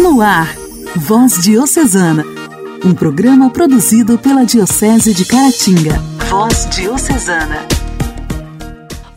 No ar, Voz Diocesana, um programa produzido pela Diocese de Caratinga. Voz Diocesana.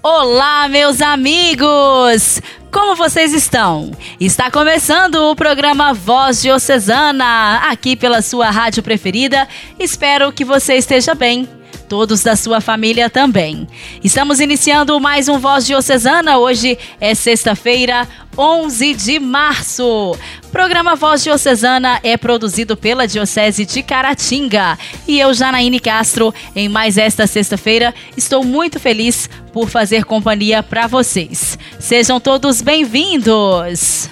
Olá, meus amigos! Como vocês estão? Está começando o programa Voz Diocesana, aqui pela sua rádio preferida. Espero que você esteja bem todos da sua família também. Estamos iniciando mais um Voz Diocesana. Hoje é sexta-feira, 11 de março. Programa Voz Diocesana é produzido pela Diocese de Caratinga. E eu, Janaíne Castro, em mais esta sexta-feira, estou muito feliz por fazer companhia para vocês. Sejam todos bem-vindos!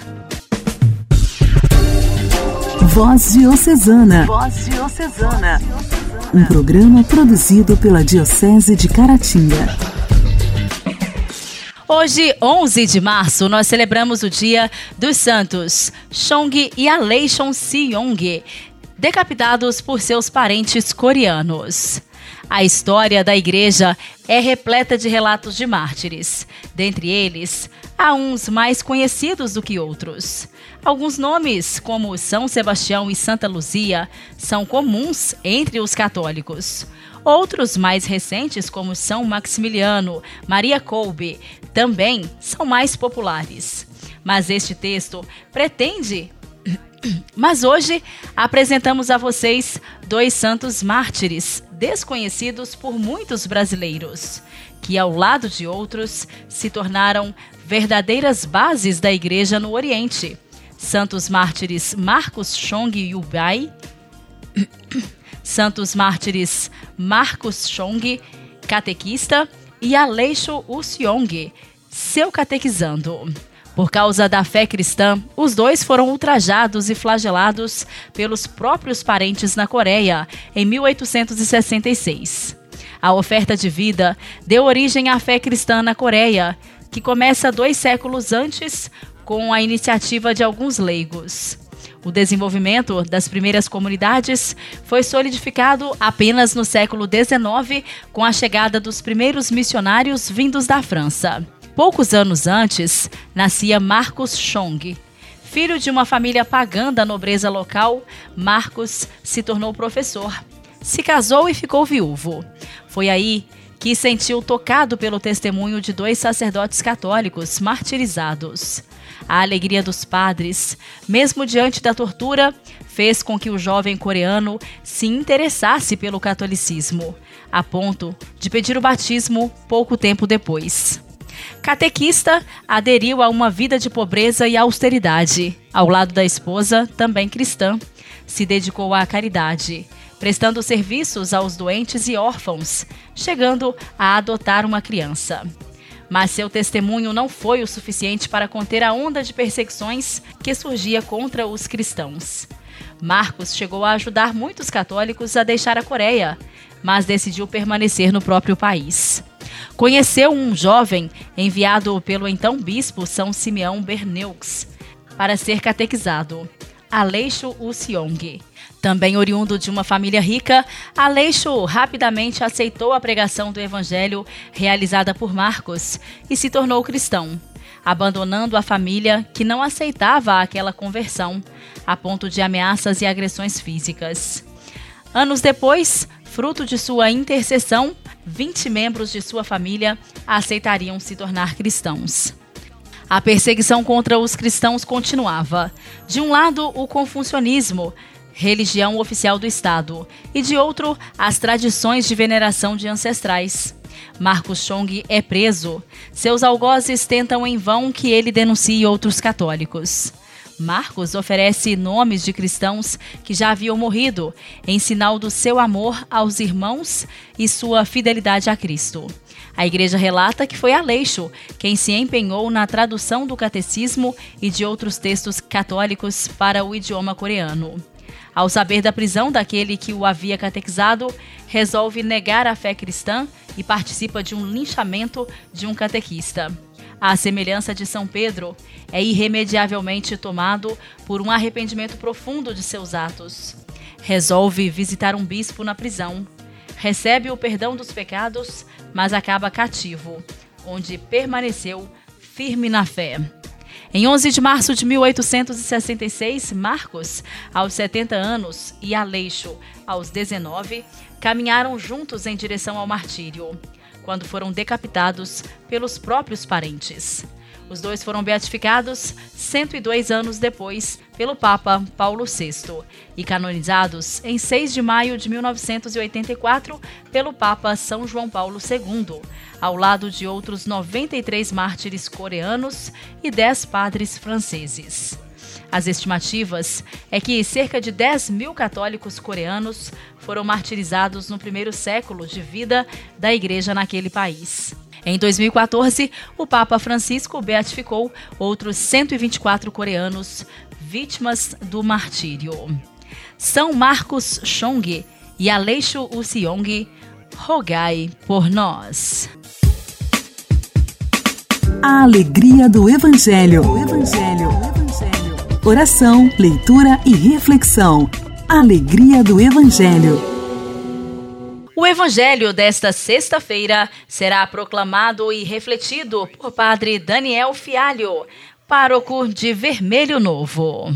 Voz Diocesana. Voz Diocesana um programa produzido pela Diocese de Caratinga. Hoje, 11 de março, nós celebramos o Dia dos Santos Chong e Aleishon Seong, decapitados por seus parentes coreanos. A história da igreja é repleta de relatos de mártires. Dentre eles, há uns mais conhecidos do que outros. Alguns nomes, como São Sebastião e Santa Luzia, são comuns entre os católicos. Outros mais recentes, como São Maximiliano, Maria Kolbe, também são mais populares. Mas este texto pretende. Mas hoje apresentamos a vocês dois santos mártires desconhecidos por muitos brasileiros, que ao lado de outros se tornaram verdadeiras bases da igreja no Oriente Santos Mártires Marcos Chong Yubai, Santos Mártires Marcos Chong, catequista, e Aleixo Usyong, seu catequizando. Por causa da fé cristã, os dois foram ultrajados e flagelados pelos próprios parentes na Coreia em 1866. A oferta de vida deu origem à fé cristã na Coreia, que começa dois séculos antes com a iniciativa de alguns leigos. O desenvolvimento das primeiras comunidades foi solidificado apenas no século XIX, com a chegada dos primeiros missionários vindos da França. Poucos anos antes, nascia Marcos Chong. Filho de uma família pagã da nobreza local, Marcos se tornou professor. Se casou e ficou viúvo. Foi aí que sentiu tocado pelo testemunho de dois sacerdotes católicos martirizados. A alegria dos padres, mesmo diante da tortura, fez com que o jovem coreano se interessasse pelo catolicismo, a ponto de pedir o batismo pouco tempo depois. Catequista, aderiu a uma vida de pobreza e austeridade. Ao lado da esposa, também cristã, se dedicou à caridade, prestando serviços aos doentes e órfãos, chegando a adotar uma criança mas seu testemunho não foi o suficiente para conter a onda de perseguições que surgia contra os cristãos. Marcos chegou a ajudar muitos católicos a deixar a Coreia, mas decidiu permanecer no próprio país. Conheceu um jovem enviado pelo então bispo São Simeão Berneux para ser catequizado, Aleixo Usiong. Também oriundo de uma família rica, Aleixo rapidamente aceitou a pregação do evangelho realizada por Marcos e se tornou cristão, abandonando a família que não aceitava aquela conversão, a ponto de ameaças e agressões físicas. Anos depois, fruto de sua intercessão, 20 membros de sua família aceitariam se tornar cristãos. A perseguição contra os cristãos continuava. De um lado, o confucionismo, religião oficial do Estado, e de outro, as tradições de veneração de ancestrais. Marcos Chong é preso. Seus algozes tentam em vão que ele denuncie outros católicos. Marcos oferece nomes de cristãos que já haviam morrido, em sinal do seu amor aos irmãos e sua fidelidade a Cristo. A igreja relata que foi Aleixo quem se empenhou na tradução do catecismo e de outros textos católicos para o idioma coreano. Ao saber da prisão daquele que o havia catequizado, resolve negar a fé cristã e participa de um linchamento de um catequista. À semelhança de São Pedro, é irremediavelmente tomado por um arrependimento profundo de seus atos. Resolve visitar um bispo na prisão. Recebe o perdão dos pecados, mas acaba cativo, onde permaneceu firme na fé. Em 11 de março de 1866, Marcos, aos 70 anos, e Aleixo, aos 19, caminharam juntos em direção ao martírio, quando foram decapitados pelos próprios parentes. Os dois foram beatificados 102 anos depois pelo Papa Paulo VI e canonizados em 6 de maio de 1984 pelo Papa São João Paulo II, ao lado de outros 93 mártires coreanos e 10 padres franceses. As estimativas é que cerca de 10 mil católicos coreanos foram martirizados no primeiro século de vida da igreja naquele país. Em 2014, o Papa Francisco beatificou outros 124 coreanos vítimas do martírio. São Marcos Chong e Aleixo Useong, rogai por nós. A alegria do Evangelho. Evangelho. Evangelho. Oração, leitura e reflexão. Alegria do Evangelho. O evangelho desta sexta-feira será proclamado e refletido por Padre Daniel Fialho, pároco de Vermelho Novo.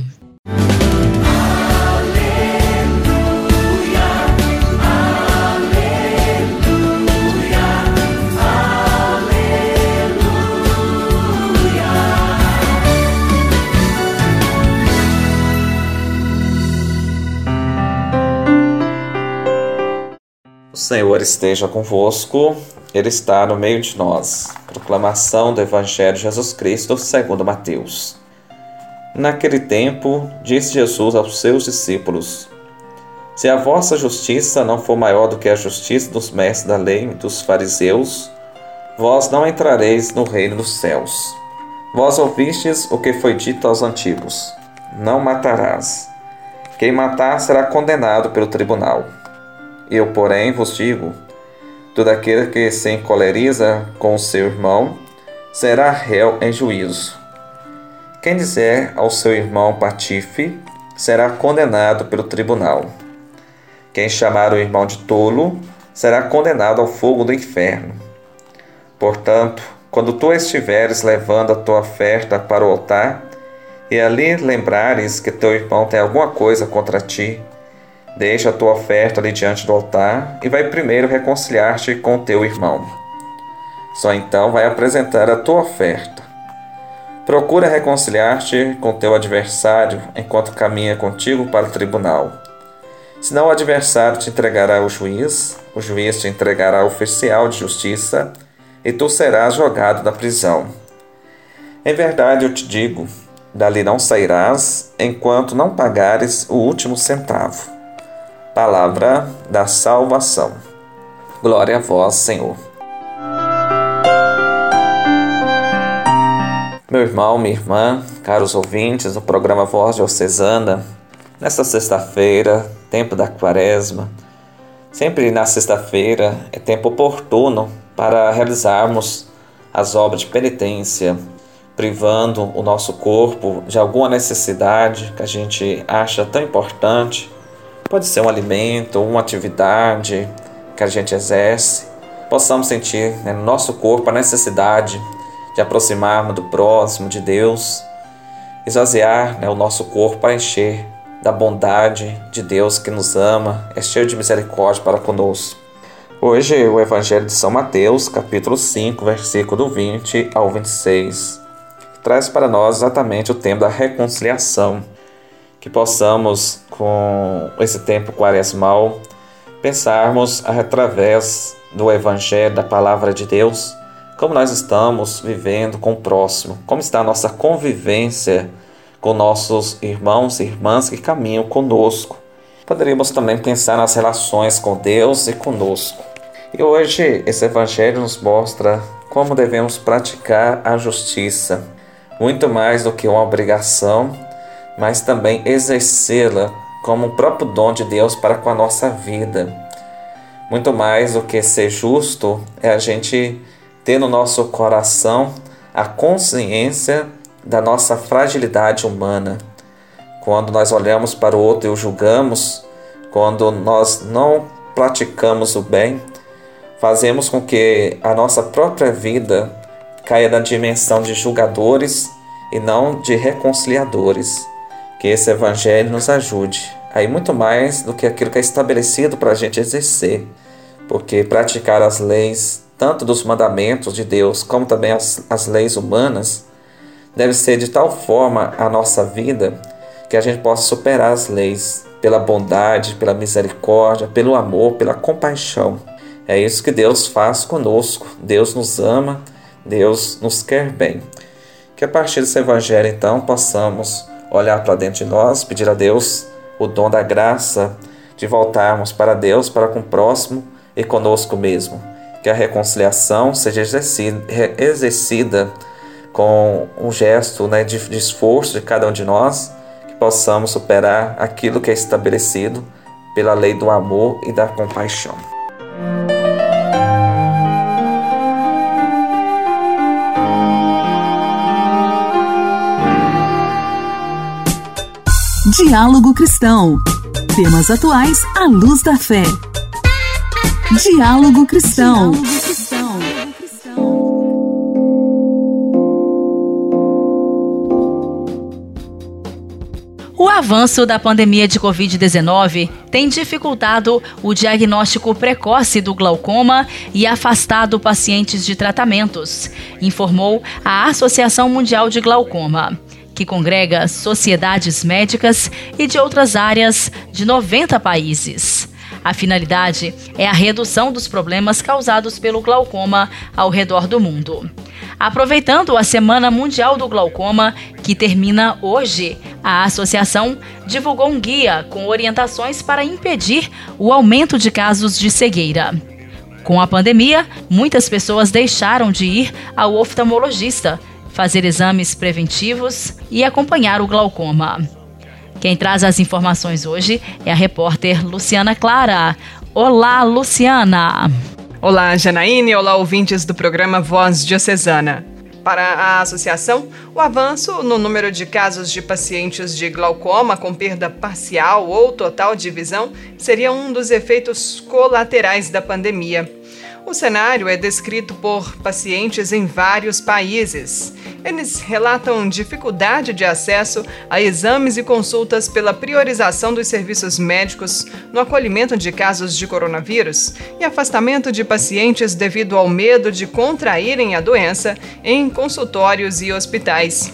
Senhor esteja convosco, Ele está no meio de nós. Proclamação do Evangelho de Jesus Cristo segundo Mateus. Naquele tempo, disse Jesus aos seus discípulos: Se a vossa justiça não for maior do que a justiça dos mestres da lei e dos fariseus, vós não entrareis no reino dos céus. Vós ouvistes o que foi dito aos antigos: Não matarás. Quem matar será condenado pelo tribunal. Eu, porém, vos digo: todo aquele que se encoleriza com seu irmão será réu em juízo. Quem dizer ao seu irmão patife será condenado pelo tribunal. Quem chamar o irmão de tolo será condenado ao fogo do inferno. Portanto, quando tu estiveres levando a tua oferta para o altar, e ali lembrares que teu irmão tem alguma coisa contra ti, Deixa a tua oferta ali diante do altar e vai primeiro reconciliar-te com teu irmão. Só então vai apresentar a tua oferta. Procura reconciliar-te com teu adversário enquanto caminha contigo para o tribunal. Senão o adversário te entregará ao juiz, o juiz te entregará ao oficial de justiça e tu serás jogado na prisão. Em verdade eu te digo: dali não sairás enquanto não pagares o último centavo. Palavra da salvação. Glória a vós, Senhor. Meu irmão, minha irmã, caros ouvintes do programa Voz Diocesana, nesta sexta-feira, tempo da quaresma, sempre na sexta-feira é tempo oportuno para realizarmos as obras de penitência, privando o nosso corpo de alguma necessidade que a gente acha tão importante Pode ser um alimento, uma atividade que a gente exerce. Possamos sentir né, no nosso corpo a necessidade de aproximarmos do próximo, de Deus, esvaziar né, o nosso corpo para encher da bondade de Deus que nos ama, é cheio de misericórdia para conosco. Hoje o Evangelho de São Mateus, capítulo 5, versículo 20 ao 26, traz para nós exatamente o tema da reconciliação que possamos, com esse tempo quaresmal, pensarmos através do Evangelho, da Palavra de Deus, como nós estamos vivendo com o próximo, como está a nossa convivência com nossos irmãos e irmãs que caminham conosco. Poderíamos também pensar nas relações com Deus e conosco. E hoje esse Evangelho nos mostra como devemos praticar a justiça, muito mais do que uma obrigação mas também exercê-la como o próprio dom de Deus para com a nossa vida. Muito mais do que ser justo é a gente ter no nosso coração a consciência da nossa fragilidade humana. Quando nós olhamos para o outro e o julgamos, quando nós não praticamos o bem, fazemos com que a nossa própria vida caia na dimensão de julgadores e não de reconciliadores. Que esse evangelho nos ajude a ir muito mais do que aquilo que é estabelecido para a gente exercer, porque praticar as leis, tanto dos mandamentos de Deus como também as, as leis humanas, deve ser de tal forma a nossa vida que a gente possa superar as leis pela bondade, pela misericórdia, pelo amor, pela compaixão. É isso que Deus faz conosco. Deus nos ama, Deus nos quer bem. Que a partir desse evangelho, então, possamos olhar para dentro de nós, pedir a Deus o dom da graça de voltarmos para Deus, para com o próximo e conosco mesmo. Que a reconciliação seja exercida, com um gesto né, de, de esforço de cada um de nós, que possamos superar aquilo que é estabelecido pela lei do amor e da compaixão. Diálogo Cristão. Temas atuais à luz da fé. Diálogo Cristão. O avanço da pandemia de Covid-19 tem dificultado o diagnóstico precoce do glaucoma e afastado pacientes de tratamentos, informou a Associação Mundial de Glaucoma que congrega sociedades médicas e de outras áreas de 90 países. A finalidade é a redução dos problemas causados pelo glaucoma ao redor do mundo. Aproveitando a Semana Mundial do Glaucoma, que termina hoje, a associação divulgou um guia com orientações para impedir o aumento de casos de cegueira. Com a pandemia, muitas pessoas deixaram de ir ao oftalmologista fazer exames preventivos e acompanhar o glaucoma. Quem traz as informações hoje é a repórter Luciana Clara. Olá, Luciana! Olá, Janaíne. Olá, ouvintes do programa Voz Diocesana. Para a associação, o avanço no número de casos de pacientes de glaucoma com perda parcial ou total de visão seria um dos efeitos colaterais da pandemia. O cenário é descrito por pacientes em vários países. Eles relatam dificuldade de acesso a exames e consultas pela priorização dos serviços médicos no acolhimento de casos de coronavírus e afastamento de pacientes devido ao medo de contraírem a doença em consultórios e hospitais.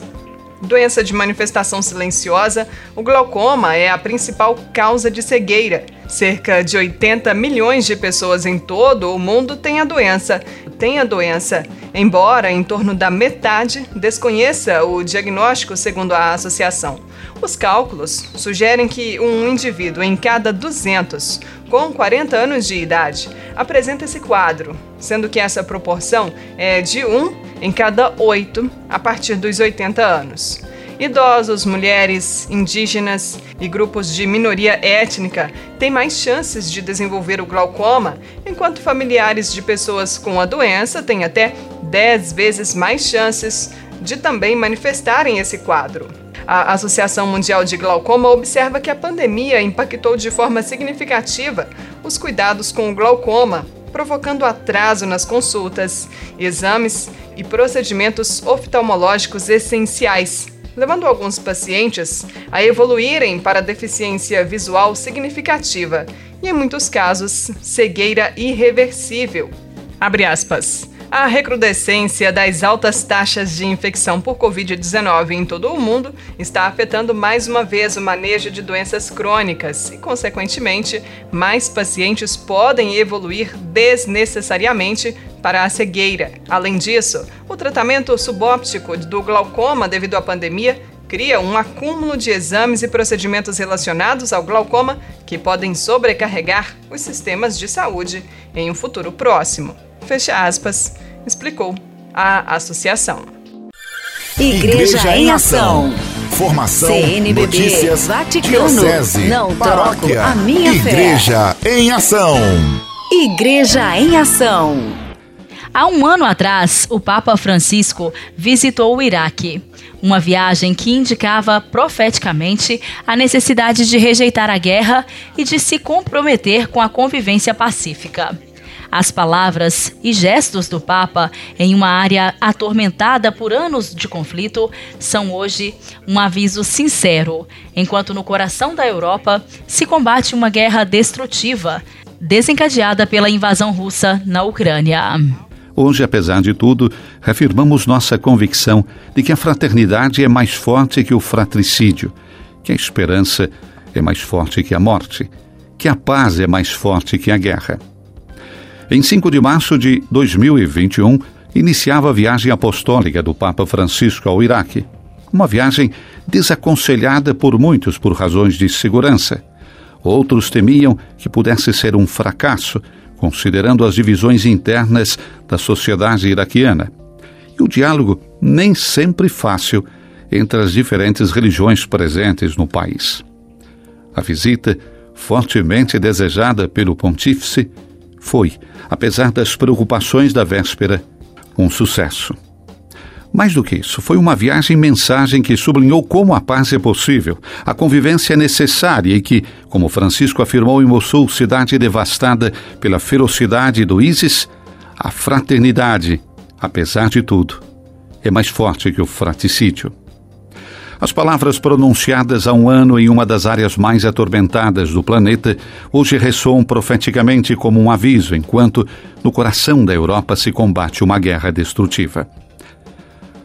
Doença de manifestação silenciosa, o glaucoma é a principal causa de cegueira. Cerca de 80 milhões de pessoas em todo o mundo têm a doença. Tem a doença, embora em torno da metade desconheça o diagnóstico segundo a associação. Os cálculos sugerem que um indivíduo em cada 200 com 40 anos de idade apresenta esse quadro, sendo que essa proporção é de 1 em cada oito a partir dos 80 anos. Idosos, mulheres, indígenas e grupos de minoria étnica têm mais chances de desenvolver o glaucoma, enquanto familiares de pessoas com a doença têm até 10 vezes mais chances de também manifestarem esse quadro. A Associação Mundial de Glaucoma observa que a pandemia impactou de forma significativa os cuidados com o glaucoma, provocando atraso nas consultas, exames e procedimentos oftalmológicos essenciais, levando alguns pacientes a evoluírem para deficiência visual significativa e, em muitos casos, cegueira irreversível. Abre aspas. A recrudescência das altas taxas de infecção por Covid-19 em todo o mundo está afetando mais uma vez o manejo de doenças crônicas e, consequentemente, mais pacientes podem evoluir desnecessariamente para a cegueira. Além disso, o tratamento subóptico do glaucoma devido à pandemia cria um acúmulo de exames e procedimentos relacionados ao glaucoma que podem sobrecarregar os sistemas de saúde em um futuro próximo. Fecha aspas, explicou a associação. Igreja, Igreja em Ação. Formação, CNBB, notícias, Vaticano, diocese, não paróquia, troco a minha Igreja fé. em Ação. Igreja em Ação. Há um ano atrás, o Papa Francisco visitou o Iraque. Uma viagem que indicava profeticamente a necessidade de rejeitar a guerra e de se comprometer com a convivência pacífica. As palavras e gestos do Papa em uma área atormentada por anos de conflito são hoje um aviso sincero, enquanto no coração da Europa se combate uma guerra destrutiva desencadeada pela invasão russa na Ucrânia. Hoje, apesar de tudo, reafirmamos nossa convicção de que a fraternidade é mais forte que o fratricídio, que a esperança é mais forte que a morte, que a paz é mais forte que a guerra. Em 5 de março de 2021, iniciava a viagem apostólica do Papa Francisco ao Iraque. Uma viagem desaconselhada por muitos por razões de segurança. Outros temiam que pudesse ser um fracasso, considerando as divisões internas da sociedade iraquiana. E o diálogo nem sempre fácil entre as diferentes religiões presentes no país. A visita, fortemente desejada pelo pontífice, foi, apesar das preocupações da véspera, um sucesso. Mais do que isso, foi uma viagem-mensagem que sublinhou como a paz é possível, a convivência é necessária e que, como Francisco afirmou em Mossul, cidade devastada pela ferocidade do ISIS, a fraternidade, apesar de tudo, é mais forte que o fraticídio. As palavras pronunciadas há um ano em uma das áreas mais atormentadas do planeta hoje ressoam profeticamente como um aviso, enquanto no coração da Europa se combate uma guerra destrutiva.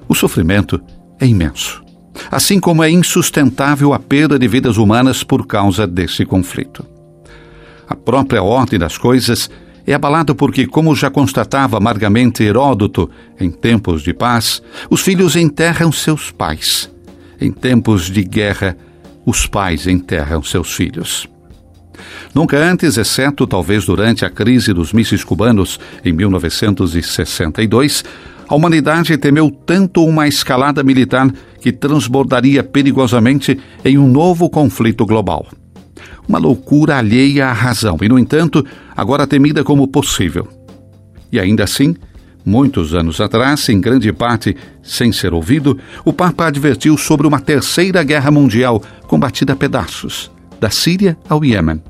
O sofrimento é imenso, assim como é insustentável a perda de vidas humanas por causa desse conflito. A própria ordem das coisas é abalada porque, como já constatava amargamente Heródoto em tempos de paz, os filhos enterram seus pais. Em tempos de guerra, os pais enterram seus filhos. Nunca antes, exceto talvez durante a crise dos mísseis cubanos em 1962, a humanidade temeu tanto uma escalada militar que transbordaria perigosamente em um novo conflito global. Uma loucura alheia à razão e, no entanto, agora temida como possível. E ainda assim, muitos anos atrás, em grande parte sem ser ouvido, o Papa advertiu sobre uma terceira guerra mundial combatida a pedaços, da Síria ao Iêmen,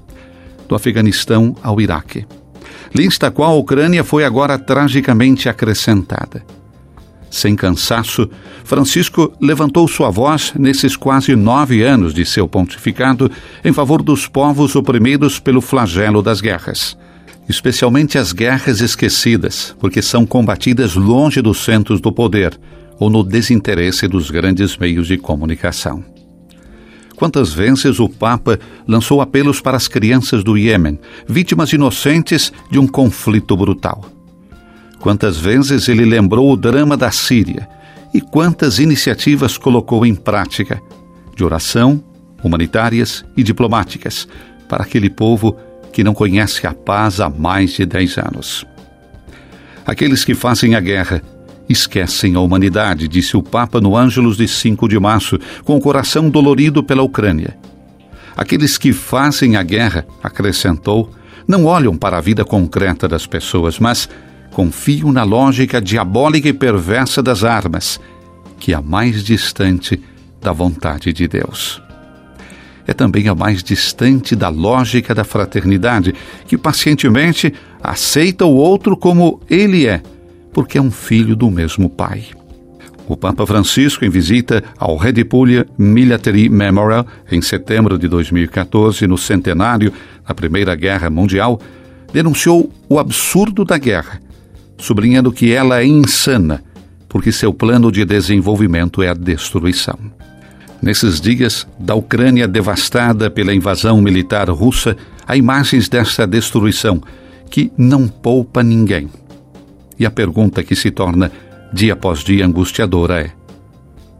do Afeganistão ao Iraque lista a qual a Ucrânia foi agora tragicamente acrescentada. Sem cansaço, Francisco levantou sua voz nesses quase nove anos de seu pontificado em favor dos povos oprimidos pelo flagelo das guerras. Especialmente as guerras esquecidas, porque são combatidas longe dos centros do poder ou no desinteresse dos grandes meios de comunicação. Quantas vezes o Papa lançou apelos para as crianças do Iêmen, vítimas inocentes de um conflito brutal. Quantas vezes ele lembrou o drama da Síria e quantas iniciativas colocou em prática, de oração, humanitárias e diplomáticas, para aquele povo que não conhece a paz há mais de dez anos. Aqueles que fazem a guerra Esquecem a humanidade, disse o Papa no Ângelus de 5 de março, com o coração dolorido pela Ucrânia. Aqueles que fazem a guerra, acrescentou, não olham para a vida concreta das pessoas, mas confiam na lógica diabólica e perversa das armas, que é a mais distante da vontade de Deus. É também a mais distante da lógica da fraternidade, que pacientemente aceita o outro como ele é porque é um filho do mesmo pai. O Papa Francisco, em visita ao Redipulha Military Memorial em setembro de 2014, no centenário da Primeira Guerra Mundial, denunciou o absurdo da guerra, sublinhando que ela é insana, porque seu plano de desenvolvimento é a destruição. Nesses dias da Ucrânia devastada pela invasão militar russa, há imagens dessa destruição que não poupa ninguém. E a pergunta que se torna dia após dia angustiadora é: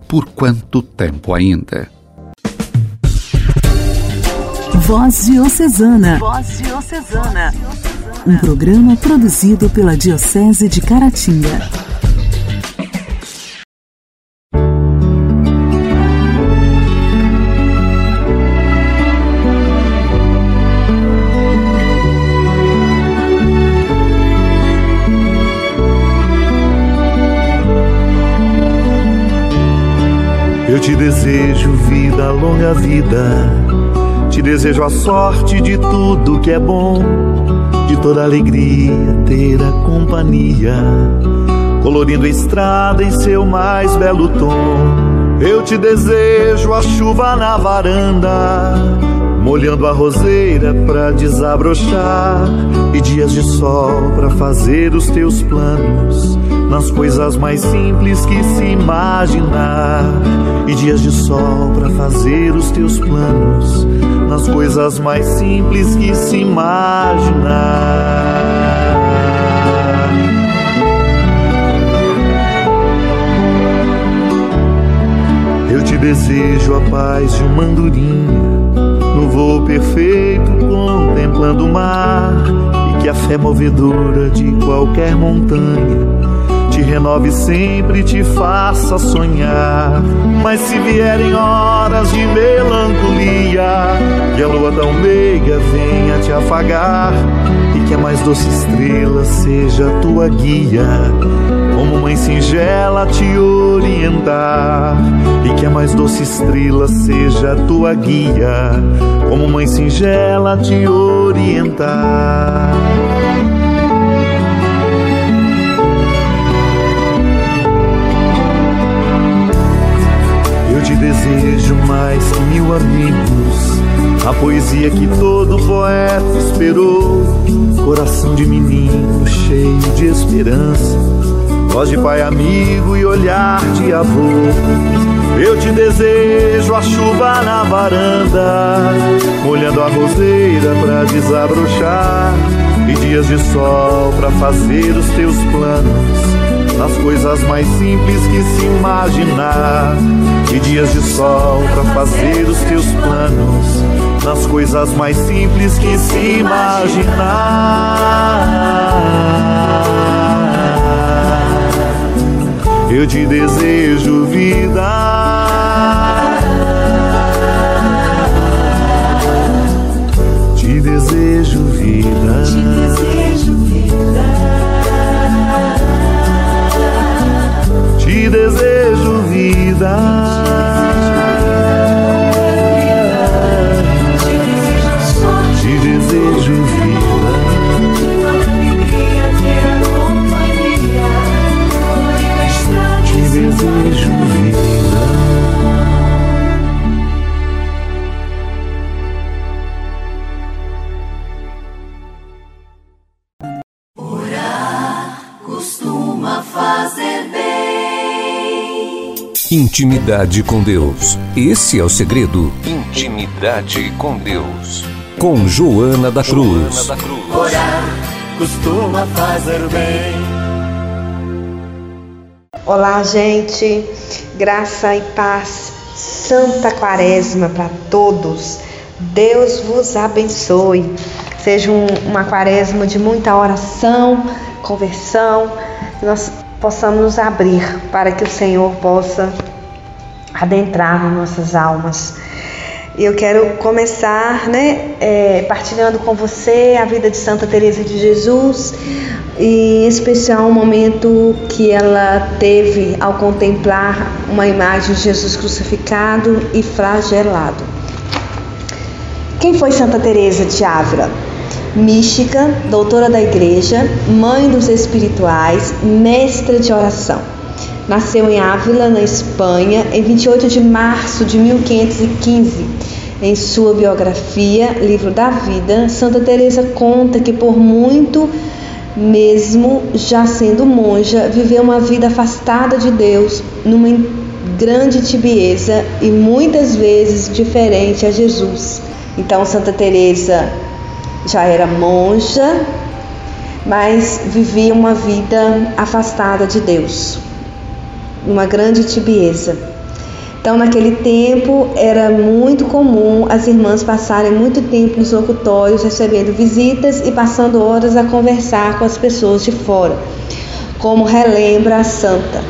por quanto tempo ainda? Voz Diocesana. Voz Diocesana. Um programa produzido pela Diocese de Caratinga. Te desejo vida, longa vida. Te desejo a sorte de tudo que é bom. de toda alegria ter a companhia, colorindo a estrada em seu mais belo tom. Eu te desejo a chuva na varanda, molhando a roseira pra desabrochar, e dias de sol pra fazer os teus planos, nas coisas mais simples que se imaginar, e dias de sol pra fazer os teus planos, nas coisas mais simples que se imaginar. te desejo a paz de uma andorinha, no voo perfeito contemplando o mar, e que a fé movedora de qualquer montanha te renove sempre e te faça sonhar. Mas se vierem horas de melancolia, que a lua tão meiga venha te afagar, e que a mais doce estrela seja tua guia como mãe singela te orientar, e mais doce estrela seja tua guia, como mãe singela te orientar. Eu te desejo mais que mil amigos, a poesia que todo poeta esperou, coração de menino cheio de esperança voz de pai amigo e olhar de avô. Eu te desejo a chuva na varanda, molhando a roseira pra desabrochar, e dias de sol pra fazer os teus planos, nas coisas mais simples que se imaginar, e dias de sol pra fazer os teus planos, nas coisas mais simples que se imaginar. Eu te desejo vida. Intimidade com Deus. Esse é o segredo. Intimidade com Deus. Com Joana da Cruz. Joana da Cruz. Orar costuma fazer bem. Olá, gente. Graça e paz. Santa Quaresma para todos. Deus vos abençoe. Seja um, uma quaresma de muita oração, conversão. Nós possamos nos abrir para que o Senhor possa adentrar nas nossas almas. Eu quero começar, né, é, partilhando com você a vida de Santa Teresa de Jesus e em especial o momento que ela teve ao contemplar uma imagem de Jesus crucificado e flagelado. Quem foi Santa Teresa de Ávila? Mística, doutora da igreja, mãe dos espirituais, mestra de oração. Nasceu em Ávila, na Espanha, em 28 de março de 1515. Em sua biografia, Livro da Vida, Santa Teresa conta que por muito mesmo já sendo monja, viveu uma vida afastada de Deus, numa grande tibieza e muitas vezes diferente a Jesus. Então Santa Teresa já era monja, mas vivia uma vida afastada de Deus, uma grande tibieza. Então, naquele tempo, era muito comum as irmãs passarem muito tempo nos locutórios recebendo visitas e passando horas a conversar com as pessoas de fora, como relembra a santa.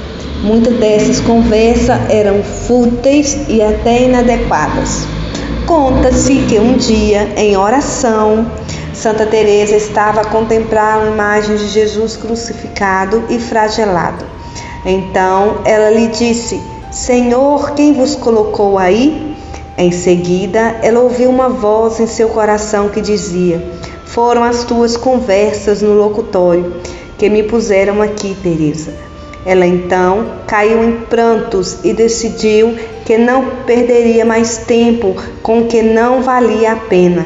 Muitas dessas conversas eram fúteis e até inadequadas. Conta-se que um dia, em oração, Santa Teresa estava a contemplar uma imagem de Jesus crucificado e flagelado. Então ela lhe disse: Senhor, quem vos colocou aí? Em seguida, ela ouviu uma voz em seu coração que dizia: foram as tuas conversas no locutório que me puseram aqui, Teresa. Ela então caiu em prantos e decidiu que não perderia mais tempo com o que não valia a pena.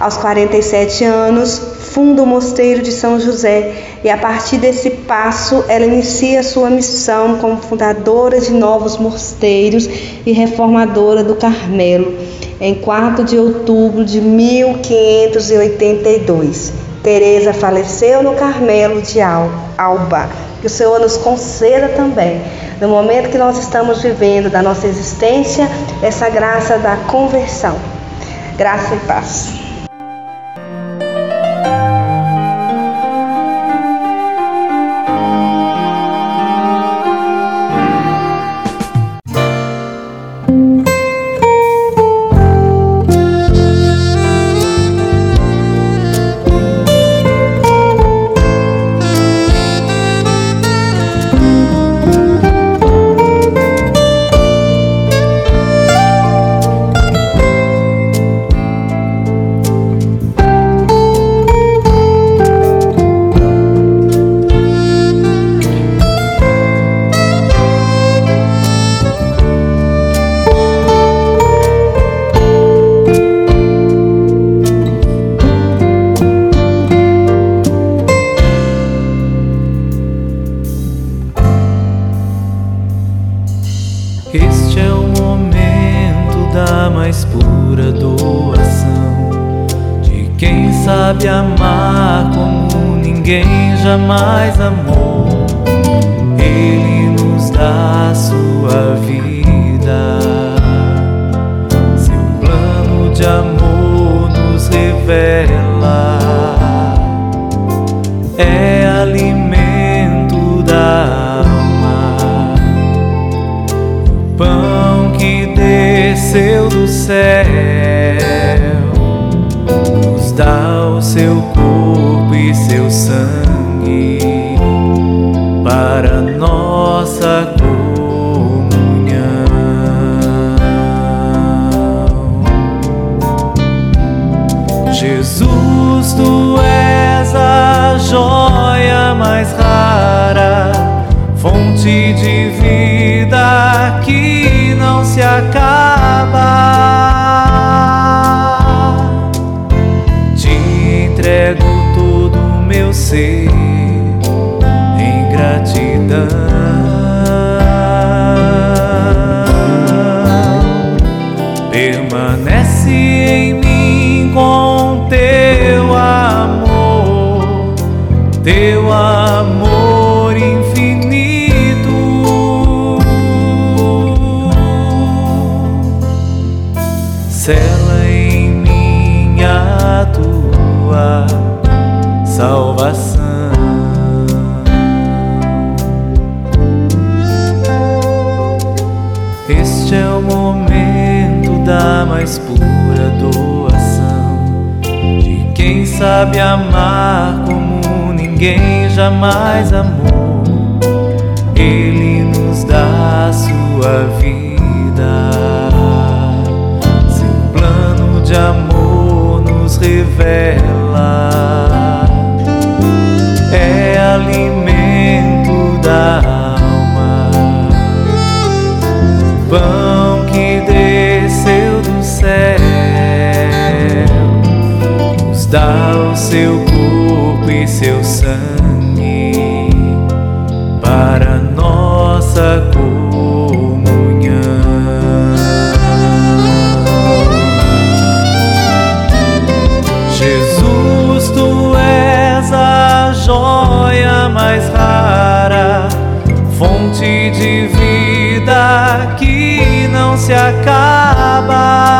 Aos 47 anos, funda o Mosteiro de São José e a partir desse passo ela inicia sua missão como fundadora de novos mosteiros e reformadora do Carmelo em 4 de outubro de 1582. Teresa faleceu no Carmelo de Alba. Que o Senhor nos conceda também, no momento que nós estamos vivendo da nossa existência, essa graça da conversão. Graça e paz. Não se acaba. Te entrego todo o meu ser Permanece sabe amar como ninguém jamais amou. Ele nos dá sua vida, seu plano de amor nos revela. É alimento se acaba.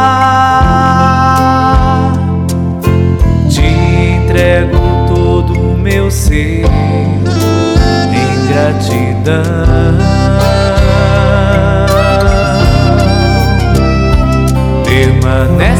meu ser em gratidão. Permanece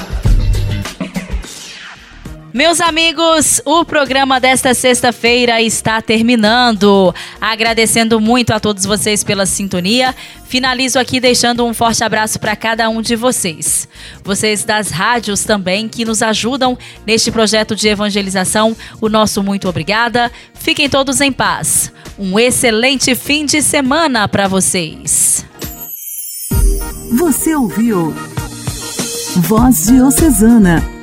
Meus amigos, o programa desta sexta-feira está terminando. Agradecendo muito a todos vocês pela sintonia. Finalizo aqui deixando um forte abraço para cada um de vocês. Vocês das rádios também que nos ajudam neste projeto de evangelização. O nosso muito obrigada. Fiquem todos em paz. Um excelente fim de semana para vocês. Você ouviu Voz Diocesana